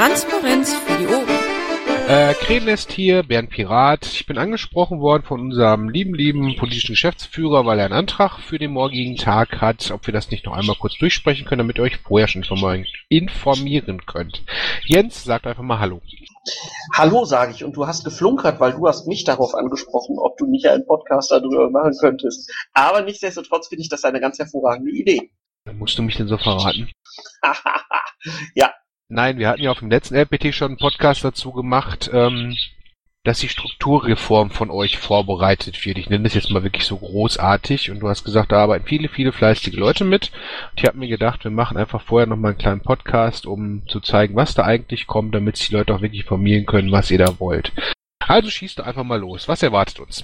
Transparenz für die Ohren. Äh, Krenest hier, Bernd Pirat. Ich bin angesprochen worden von unserem lieben, lieben politischen Geschäftsführer, weil er einen Antrag für den morgigen Tag hat, ob wir das nicht noch einmal kurz durchsprechen können, damit ihr euch vorher schon informieren könnt. Jens, sagt einfach mal Hallo. Hallo, sage ich, und du hast geflunkert, weil du hast mich darauf angesprochen, ob du nicht einen Podcast darüber machen könntest. Aber nichtsdestotrotz finde ich das eine ganz hervorragende Idee. Musst du mich denn so verraten? ja, Nein, wir hatten ja auf dem letzten LPT schon einen Podcast dazu gemacht, ähm, dass die Strukturreform von euch vorbereitet wird. Ich nenne das jetzt mal wirklich so großartig und du hast gesagt, da arbeiten viele, viele fleißige Leute mit. Und ich habe mir gedacht, wir machen einfach vorher nochmal einen kleinen Podcast, um zu zeigen, was da eigentlich kommt, damit sich die Leute auch wirklich informieren können, was ihr da wollt. Also schießt doch einfach mal los. Was erwartet uns?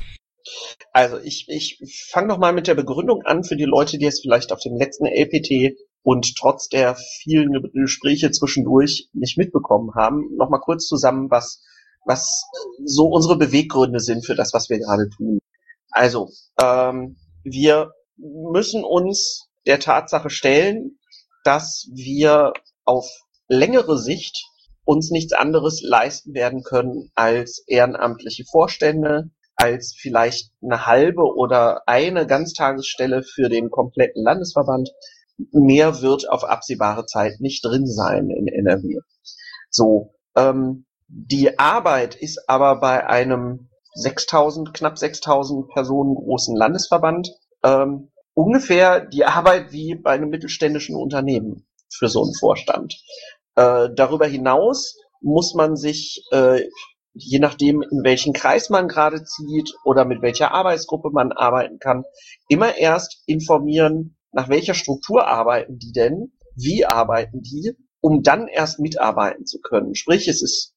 Also ich, ich fange noch mal mit der Begründung an für die Leute, die es vielleicht auf dem letzten LPT und trotz der vielen Gespräche zwischendurch nicht mitbekommen haben. Noch mal kurz zusammen, was, was so unsere Beweggründe sind für das, was wir gerade tun. Also, ähm, wir müssen uns der Tatsache stellen, dass wir auf längere Sicht uns nichts anderes leisten werden können als ehrenamtliche Vorstände, als vielleicht eine halbe oder eine Ganztagesstelle für den kompletten Landesverband. Mehr wird auf absehbare Zeit nicht drin sein in NRW. So, ähm, die Arbeit ist aber bei einem 6000, knapp 6000 Personen großen Landesverband ähm, ungefähr die Arbeit wie bei einem mittelständischen Unternehmen für so einen Vorstand. Äh, darüber hinaus muss man sich äh, je nachdem, in welchen Kreis man gerade zieht oder mit welcher Arbeitsgruppe man arbeiten kann, immer erst informieren, nach welcher Struktur arbeiten die denn, wie arbeiten die, um dann erst mitarbeiten zu können. Sprich, es ist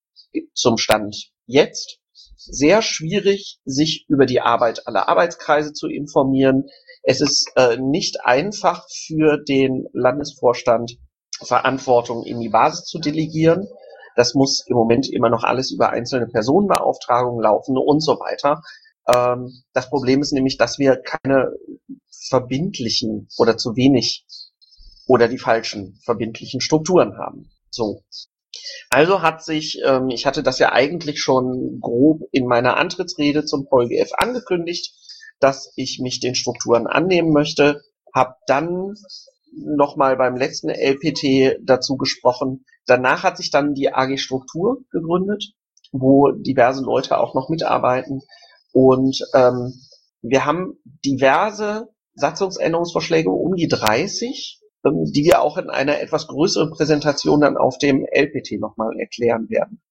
zum Stand jetzt sehr schwierig, sich über die Arbeit aller Arbeitskreise zu informieren. Es ist äh, nicht einfach für den Landesvorstand, Verantwortung in die Basis zu delegieren. Das muss im Moment immer noch alles über einzelne Personenbeauftragungen laufen und so weiter. Ähm, das Problem ist nämlich, dass wir keine verbindlichen oder zu wenig oder die falschen verbindlichen Strukturen haben. So. Also hat sich, ähm, ich hatte das ja eigentlich schon grob in meiner Antrittsrede zum VGF angekündigt, dass ich mich den Strukturen annehmen möchte, habe dann nochmal beim letzten LPT dazu gesprochen. Danach hat sich dann die AG Struktur gegründet, wo diverse Leute auch noch mitarbeiten. Und ähm, wir haben diverse Satzungsänderungsvorschläge um die 30, ähm, die wir auch in einer etwas größeren Präsentation dann auf dem LPT nochmal erklären werden.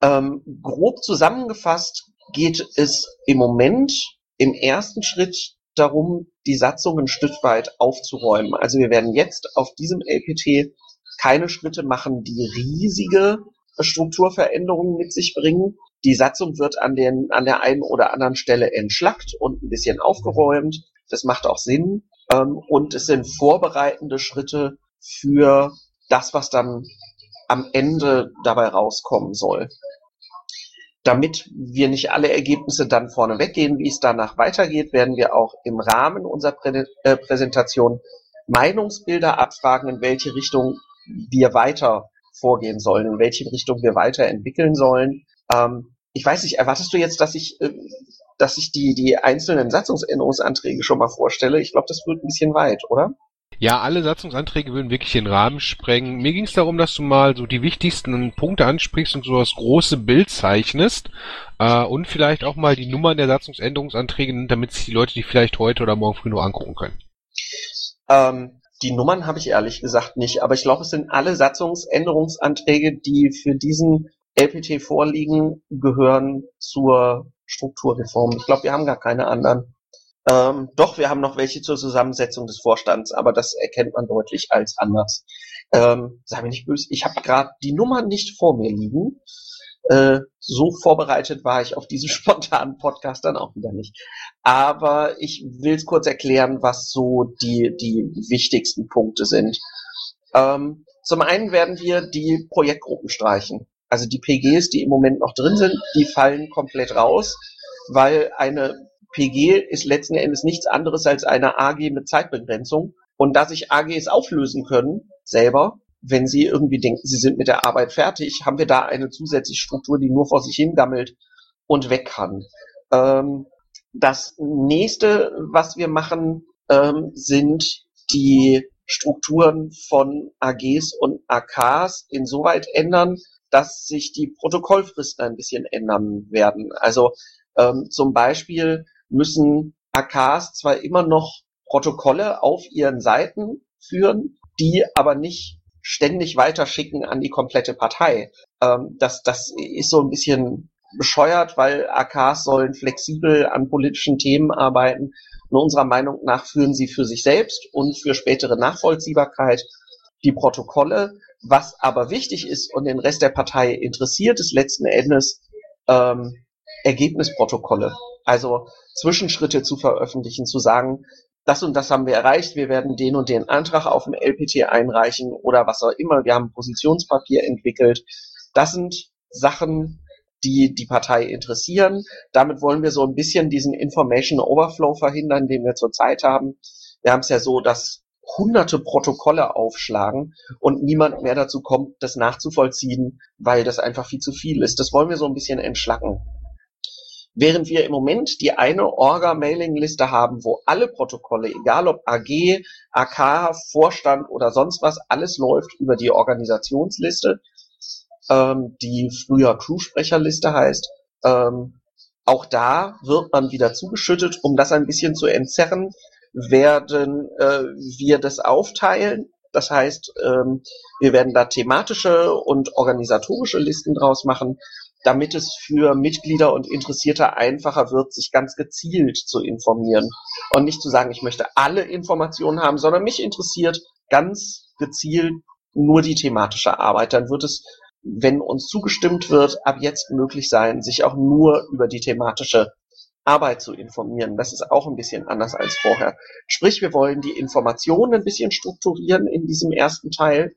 Ähm, grob zusammengefasst geht es im Moment im ersten Schritt darum, die Satzung ein Stück weit aufzuräumen. Also wir werden jetzt auf diesem LPT keine Schritte machen, die riesige Strukturveränderungen mit sich bringen. Die Satzung wird an, den, an der einen oder anderen Stelle entschlackt und ein bisschen aufgeräumt. Das macht auch Sinn. Ähm, und es sind vorbereitende Schritte für das, was dann am Ende dabei rauskommen soll damit wir nicht alle Ergebnisse dann vorne weggehen, wie es danach weitergeht, werden wir auch im Rahmen unserer Prä äh, Präsentation Meinungsbilder abfragen, in welche Richtung wir weiter vorgehen sollen, in welche Richtung wir weiterentwickeln sollen. Ähm, ich weiß nicht, erwartest du jetzt, dass ich, äh, dass ich die, die einzelnen Satzungsänderungsanträge schon mal vorstelle? Ich glaube, das wird ein bisschen weit, oder? Ja, alle Satzungsanträge würden wirklich den Rahmen sprengen. Mir ging es darum, dass du mal so die wichtigsten Punkte ansprichst und so das große Bild zeichnest äh, und vielleicht auch mal die Nummern der Satzungsänderungsanträge, damit sich die Leute die vielleicht heute oder morgen früh nur angucken können. Ähm, die Nummern habe ich ehrlich gesagt nicht, aber ich glaube, es sind alle Satzungsänderungsanträge, die für diesen LPT vorliegen, gehören zur Strukturreform. Ich glaube, wir haben gar keine anderen. Ähm, doch, wir haben noch welche zur Zusammensetzung des Vorstands, aber das erkennt man deutlich als anders. Ähm, sei mir nicht böse, ich habe gerade die Nummer nicht vor mir liegen. Äh, so vorbereitet war ich auf diesen spontanen Podcast dann auch wieder nicht. Aber ich will es kurz erklären, was so die, die wichtigsten Punkte sind. Ähm, zum einen werden wir die Projektgruppen streichen. Also die PGs, die im Moment noch drin sind, die fallen komplett raus, weil eine PG ist letzten Endes nichts anderes als eine AG mit Zeitbegrenzung. Und dass sich AGs auflösen können, selber, wenn Sie irgendwie denken, Sie sind mit der Arbeit fertig, haben wir da eine zusätzliche Struktur, die nur vor sich hingammelt und weg kann. Ähm, das nächste, was wir machen, ähm, sind die Strukturen von AGs und AKs insoweit ändern, dass sich die Protokollfristen ein bisschen ändern werden. Also ähm, zum Beispiel müssen AKs zwar immer noch Protokolle auf ihren Seiten führen, die aber nicht ständig weiterschicken an die komplette Partei. Ähm, das, das ist so ein bisschen bescheuert, weil AKs sollen flexibel an politischen Themen arbeiten. Und unserer Meinung nach führen sie für sich selbst und für spätere Nachvollziehbarkeit die Protokolle. Was aber wichtig ist und den Rest der Partei interessiert, ist letzten Endes ähm, Ergebnisprotokolle. Also Zwischenschritte zu veröffentlichen, zu sagen, das und das haben wir erreicht, wir werden den und den Antrag auf dem LPT einreichen oder was auch immer, wir haben ein Positionspapier entwickelt. Das sind Sachen, die die Partei interessieren. Damit wollen wir so ein bisschen diesen Information Overflow verhindern, den wir zurzeit haben. Wir haben es ja so, dass hunderte Protokolle aufschlagen und niemand mehr dazu kommt, das nachzuvollziehen, weil das einfach viel zu viel ist. Das wollen wir so ein bisschen entschlacken. Während wir im Moment die eine Orga-Mailing-Liste haben, wo alle Protokolle, egal ob AG, AK, Vorstand oder sonst was, alles läuft über die Organisationsliste, ähm, die früher Crew-Sprecherliste heißt. Ähm, auch da wird man wieder zugeschüttet, um das ein bisschen zu entzerren, werden äh, wir das aufteilen. Das heißt, ähm, wir werden da thematische und organisatorische Listen draus machen damit es für Mitglieder und Interessierte einfacher wird, sich ganz gezielt zu informieren. Und nicht zu sagen, ich möchte alle Informationen haben, sondern mich interessiert ganz gezielt nur die thematische Arbeit. Dann wird es, wenn uns zugestimmt wird, ab jetzt möglich sein, sich auch nur über die thematische Arbeit zu informieren. Das ist auch ein bisschen anders als vorher. Sprich, wir wollen die Informationen ein bisschen strukturieren in diesem ersten Teil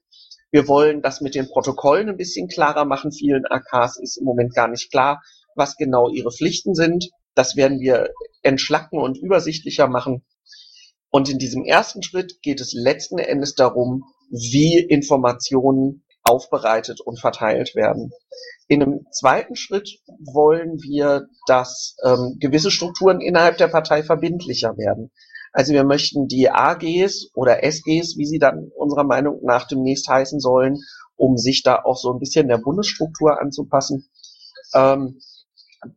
wir wollen das mit den Protokollen ein bisschen klarer machen. Vielen AKs ist im Moment gar nicht klar, was genau ihre Pflichten sind. Das werden wir entschlacken und übersichtlicher machen. Und in diesem ersten Schritt geht es letzten Endes darum, wie Informationen aufbereitet und verteilt werden. In einem zweiten Schritt wollen wir, dass ähm, gewisse Strukturen innerhalb der Partei verbindlicher werden. Also wir möchten die AGs oder SGs, wie sie dann unserer Meinung nach demnächst heißen sollen, um sich da auch so ein bisschen der Bundesstruktur anzupassen, ähm,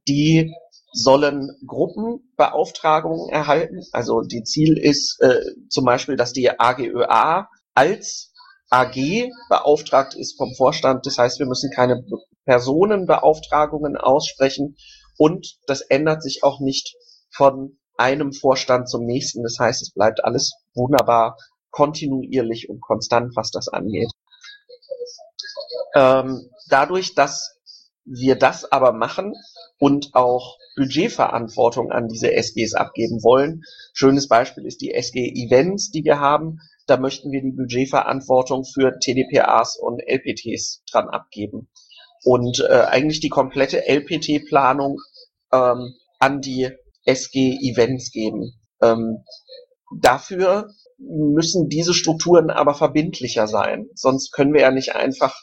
die sollen Gruppenbeauftragungen erhalten. Also die Ziel ist äh, zum Beispiel, dass die AGÖA als AG beauftragt ist vom Vorstand. Das heißt, wir müssen keine Personenbeauftragungen aussprechen und das ändert sich auch nicht von einem Vorstand zum nächsten. Das heißt, es bleibt alles wunderbar kontinuierlich und konstant, was das angeht. Ähm, dadurch, dass wir das aber machen und auch Budgetverantwortung an diese SGs abgeben wollen. Schönes Beispiel ist die SG Events, die wir haben. Da möchten wir die Budgetverantwortung für TDPAs und LPTs dran abgeben. Und äh, eigentlich die komplette LPT-Planung ähm, an die SG-Events geben. Ähm, dafür müssen diese Strukturen aber verbindlicher sein. Sonst können wir ja nicht einfach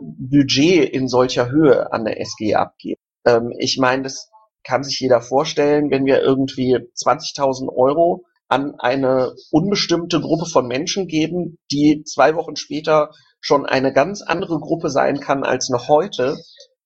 Budget in solcher Höhe an der SG abgeben. Ähm, ich meine, das kann sich jeder vorstellen, wenn wir irgendwie 20.000 Euro an eine unbestimmte Gruppe von Menschen geben, die zwei Wochen später schon eine ganz andere Gruppe sein kann als noch heute,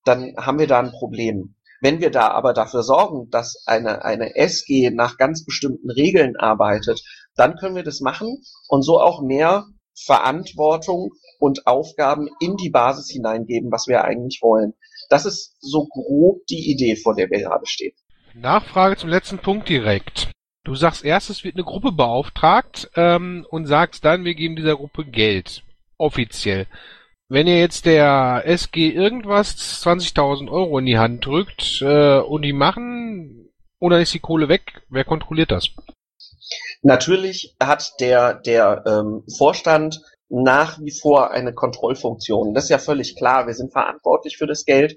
dann haben wir da ein Problem. Wenn wir da aber dafür sorgen, dass eine, eine SG nach ganz bestimmten Regeln arbeitet, dann können wir das machen und so auch mehr Verantwortung und Aufgaben in die Basis hineingeben, was wir eigentlich wollen. Das ist so grob die Idee, vor der wir gerade stehen. Nachfrage zum letzten Punkt direkt. Du sagst erst, es wird eine Gruppe beauftragt ähm, und sagst dann, wir geben dieser Gruppe Geld. Offiziell. Wenn ihr jetzt der SG irgendwas 20.000 Euro in die Hand drückt äh, und die machen, oder ist die Kohle weg, wer kontrolliert das? Natürlich hat der, der ähm, Vorstand nach wie vor eine Kontrollfunktion. Das ist ja völlig klar. Wir sind verantwortlich für das Geld.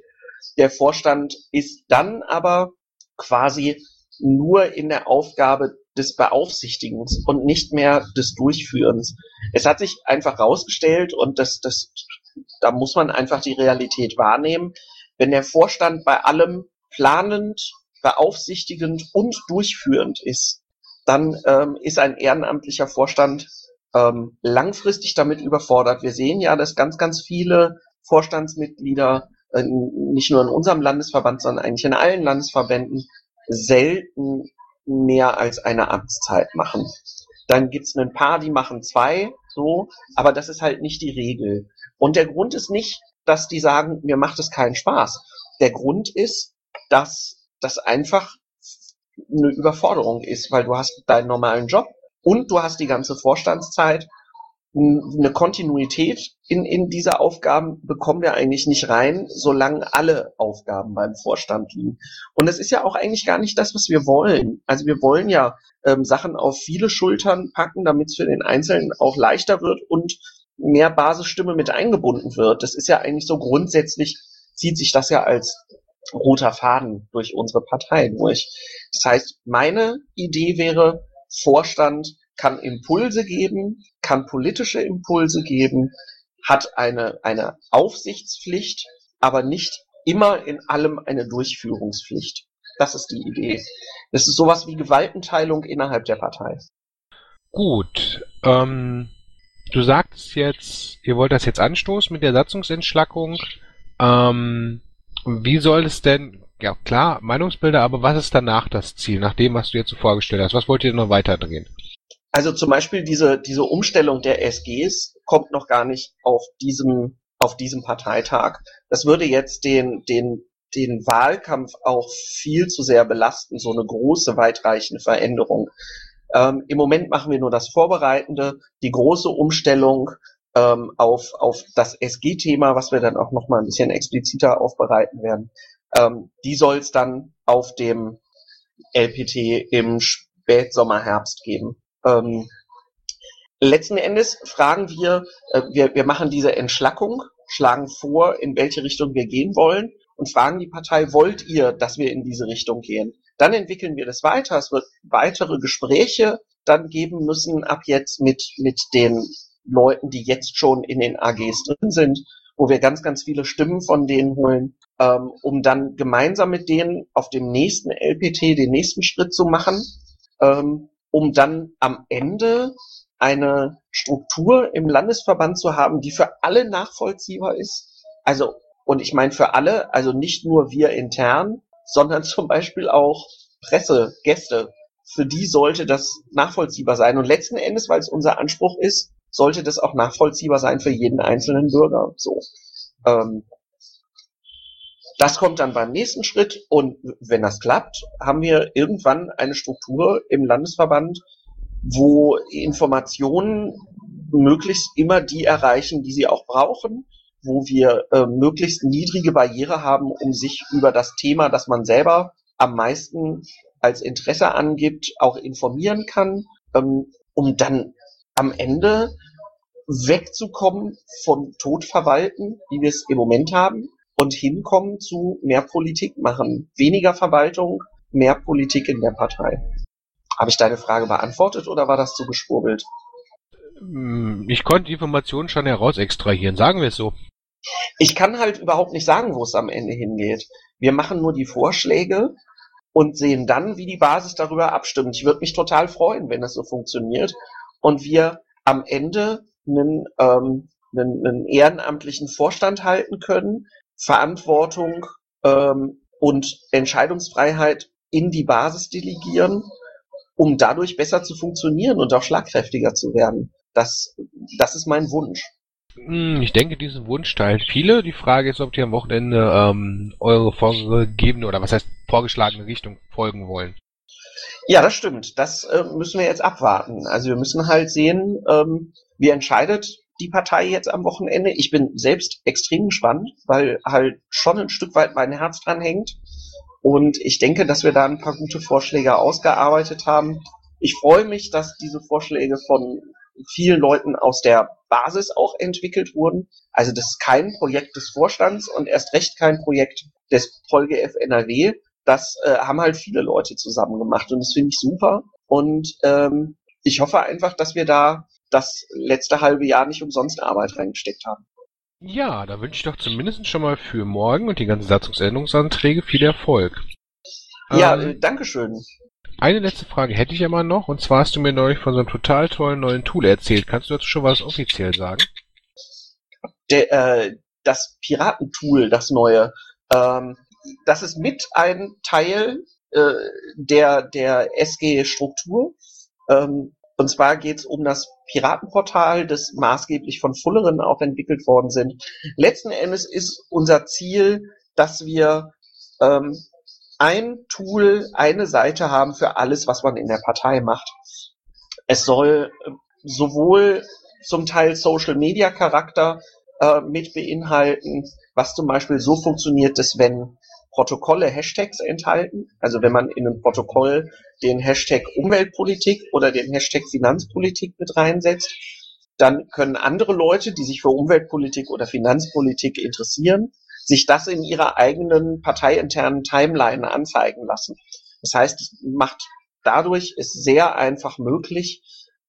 Der Vorstand ist dann aber quasi nur in der Aufgabe des Beaufsichtigens und nicht mehr des Durchführens. Es hat sich einfach rausgestellt und das, das, da muss man einfach die Realität wahrnehmen. Wenn der Vorstand bei allem planend, beaufsichtigend und durchführend ist, dann ähm, ist ein ehrenamtlicher Vorstand ähm, langfristig damit überfordert. Wir sehen ja, dass ganz, ganz viele Vorstandsmitglieder, äh, nicht nur in unserem Landesverband, sondern eigentlich in allen Landesverbänden, selten mehr als eine Amtszeit machen. Dann gibt's ein paar, die machen zwei, so, aber das ist halt nicht die Regel. Und der Grund ist nicht, dass die sagen, mir macht es keinen Spaß. Der Grund ist, dass das einfach eine Überforderung ist, weil du hast deinen normalen Job und du hast die ganze Vorstandszeit. Eine Kontinuität in, in diese Aufgaben bekommen wir eigentlich nicht rein, solange alle Aufgaben beim Vorstand liegen. Und das ist ja auch eigentlich gar nicht das, was wir wollen. Also wir wollen ja ähm, Sachen auf viele Schultern packen, damit es für den Einzelnen auch leichter wird und mehr Basisstimme mit eingebunden wird. Das ist ja eigentlich so grundsätzlich, zieht sich das ja als roter Faden durch unsere Partei durch. Das heißt, meine Idee wäre, Vorstand kann Impulse geben, kann politische Impulse geben, hat eine, eine Aufsichtspflicht, aber nicht immer in allem eine Durchführungspflicht. Das ist die Idee. Das ist sowas wie Gewaltenteilung innerhalb der Partei. Gut. Ähm, du sagst jetzt, ihr wollt das jetzt anstoßen mit der Satzungsentschlackung. Ähm, wie soll es denn, ja klar, Meinungsbilder, aber was ist danach das Ziel, nach dem, was du jetzt so vorgestellt hast? Was wollt ihr noch weiterdrehen? Also zum Beispiel diese, diese Umstellung der SGs kommt noch gar nicht auf diesem, auf diesem Parteitag. Das würde jetzt den, den, den Wahlkampf auch viel zu sehr belasten, so eine große, weitreichende Veränderung. Ähm, Im Moment machen wir nur das Vorbereitende, die große Umstellung ähm, auf, auf das SG-Thema, was wir dann auch noch mal ein bisschen expliziter aufbereiten werden. Ähm, die soll es dann auf dem LPT im Spätsommer, Herbst geben. Ähm, letzten Endes fragen wir, äh, wir, wir machen diese Entschlackung, schlagen vor, in welche Richtung wir gehen wollen und fragen die Partei, wollt ihr, dass wir in diese Richtung gehen? Dann entwickeln wir das weiter. Es wird weitere Gespräche dann geben müssen ab jetzt mit, mit den Leuten, die jetzt schon in den AGs drin sind, wo wir ganz, ganz viele Stimmen von denen holen, ähm, um dann gemeinsam mit denen auf dem nächsten LPT den nächsten Schritt zu machen, ähm, um dann am Ende eine Struktur im Landesverband zu haben, die für alle nachvollziehbar ist. Also, und ich meine für alle, also nicht nur wir intern, sondern zum Beispiel auch Presse, Gäste. Für die sollte das nachvollziehbar sein. Und letzten Endes, weil es unser Anspruch ist, sollte das auch nachvollziehbar sein für jeden einzelnen Bürger. So. Ähm, das kommt dann beim nächsten Schritt und wenn das klappt, haben wir irgendwann eine Struktur im Landesverband, wo Informationen möglichst immer die erreichen, die sie auch brauchen, wo wir äh, möglichst niedrige Barriere haben, um sich über das Thema, das man selber am meisten als Interesse angibt, auch informieren kann, ähm, um dann am Ende wegzukommen von Todverwalten, wie wir es im Moment haben, und hinkommen zu mehr Politik machen. Weniger Verwaltung, mehr Politik in der Partei. Habe ich deine Frage beantwortet oder war das zu geschwurbelt? Hm, ich konnte die Informationen schon heraus extrahieren, sagen wir es so. Ich kann halt überhaupt nicht sagen, wo es am Ende hingeht. Wir machen nur die Vorschläge und sehen dann, wie die Basis darüber abstimmt. Ich würde mich total freuen, wenn das so funktioniert und wir am Ende einen, ähm, einen, einen ehrenamtlichen Vorstand halten können, Verantwortung ähm, und Entscheidungsfreiheit in die Basis delegieren, um dadurch besser zu funktionieren und auch schlagkräftiger zu werden. Das, das ist mein Wunsch. Hm, ich denke, diesen Wunsch teilen viele. Die Frage ist, ob die am Wochenende ähm, eure vorgegebene oder was heißt vorgeschlagene Richtung folgen wollen. Ja, das stimmt. Das äh, müssen wir jetzt abwarten. Also wir müssen halt sehen, ähm, wie entscheidet die Partei jetzt am Wochenende. Ich bin selbst extrem gespannt, weil halt schon ein Stück weit mein Herz dran hängt. Und ich denke, dass wir da ein paar gute Vorschläge ausgearbeitet haben. Ich freue mich, dass diese Vorschläge von vielen Leuten aus der Basis auch entwickelt wurden. Also das ist kein Projekt des Vorstands und erst recht kein Projekt des PolGF NRW, das äh, haben halt viele Leute zusammen gemacht und das finde ich super. Und ähm, ich hoffe einfach, dass wir da das letzte halbe Jahr nicht umsonst Arbeit reingesteckt haben. Ja, da wünsche ich doch zumindest schon mal für morgen und die ganzen Satzungsänderungsanträge viel Erfolg. Ja, ähm, äh, Dankeschön. Eine letzte Frage hätte ich immer noch, und zwar hast du mir neulich von so einem total tollen neuen Tool erzählt. Kannst du dazu schon was offiziell sagen? Der, äh, das Piratentool, das neue, ähm, das ist mit ein Teil äh, der, der SG-Struktur. Ähm, und zwar geht es um das Piratenportal, das maßgeblich von Fulleren auch entwickelt worden sind. Letzten Endes ist unser Ziel, dass wir ähm, ein Tool, eine Seite haben für alles, was man in der Partei macht. Es soll äh, sowohl zum Teil Social Media Charakter äh, mit beinhalten, was zum Beispiel so funktioniert, dass wenn Protokolle Hashtags enthalten, also wenn man in einem Protokoll den Hashtag Umweltpolitik oder den Hashtag Finanzpolitik mit reinsetzt, dann können andere Leute, die sich für Umweltpolitik oder Finanzpolitik interessieren, sich das in ihrer eigenen parteiinternen Timeline anzeigen lassen. Das heißt, es macht dadurch ist sehr einfach möglich,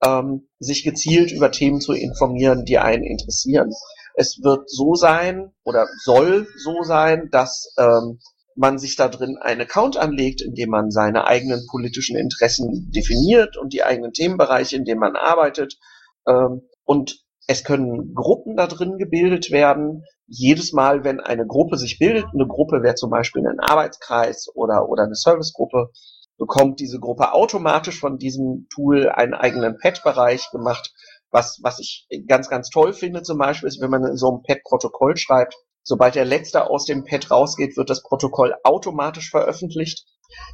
ähm, sich gezielt über Themen zu informieren, die einen interessieren. Es wird so sein oder soll so sein, dass ähm, man sich da drin einen Account anlegt, in dem man seine eigenen politischen Interessen definiert und die eigenen Themenbereiche, in denen man arbeitet. Ähm, und es können Gruppen da drin gebildet werden. Jedes Mal, wenn eine Gruppe sich bildet, eine Gruppe wäre zum Beispiel ein Arbeitskreis oder, oder eine Servicegruppe, bekommt diese Gruppe automatisch von diesem Tool einen eigenen Pad-Bereich gemacht. Was, was ich ganz, ganz toll finde zum Beispiel ist, wenn man in so einem Pad-Protokoll schreibt, sobald der letzte aus dem Pad rausgeht, wird das Protokoll automatisch veröffentlicht.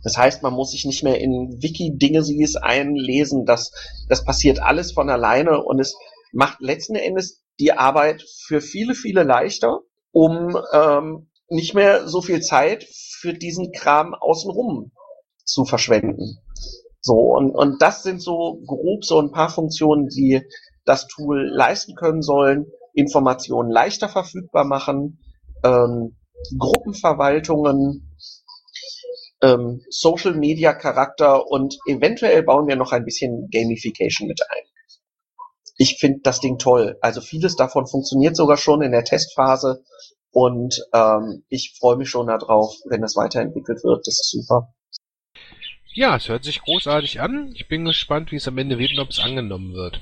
Das heißt, man muss sich nicht mehr in Wiki-Dinge einlesen. Das, das passiert alles von alleine und es macht letzten Endes die Arbeit für viele, viele leichter, um ähm, nicht mehr so viel Zeit für diesen Kram außenrum zu verschwenden. So, und, und das sind so grob so ein paar Funktionen, die das Tool leisten können sollen. Informationen leichter verfügbar machen, ähm, Gruppenverwaltungen, ähm, Social Media Charakter und eventuell bauen wir noch ein bisschen Gamification mit ein. Ich finde das Ding toll. Also vieles davon funktioniert sogar schon in der Testphase und ähm, ich freue mich schon darauf, wenn das weiterentwickelt wird. Das ist super. Ja, es hört sich großartig an. Ich bin gespannt, wie es am Ende wird und ob es angenommen wird.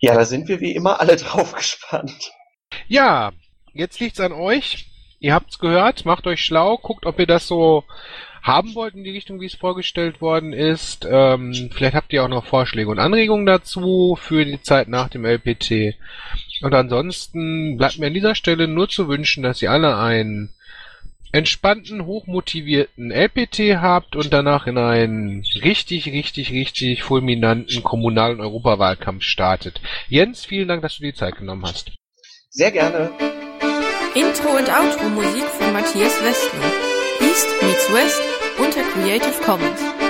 Ja, da sind wir wie immer alle drauf gespannt. Ja, jetzt liegt's an euch. Ihr habt's gehört, macht euch schlau, guckt, ob ihr das so haben wollt in die Richtung, wie es vorgestellt worden ist. Ähm, vielleicht habt ihr auch noch Vorschläge und Anregungen dazu für die Zeit nach dem LPT. Und ansonsten bleibt mir an dieser Stelle nur zu wünschen, dass ihr alle einen entspannten, hochmotivierten LPT habt und danach in einen richtig, richtig, richtig fulminanten Kommunal- und Europawahlkampf startet. Jens, vielen Dank, dass du die Zeit genommen hast. Sehr gerne. Intro und Outro Musik von Matthias Westner. East meets West unter Creative Commons.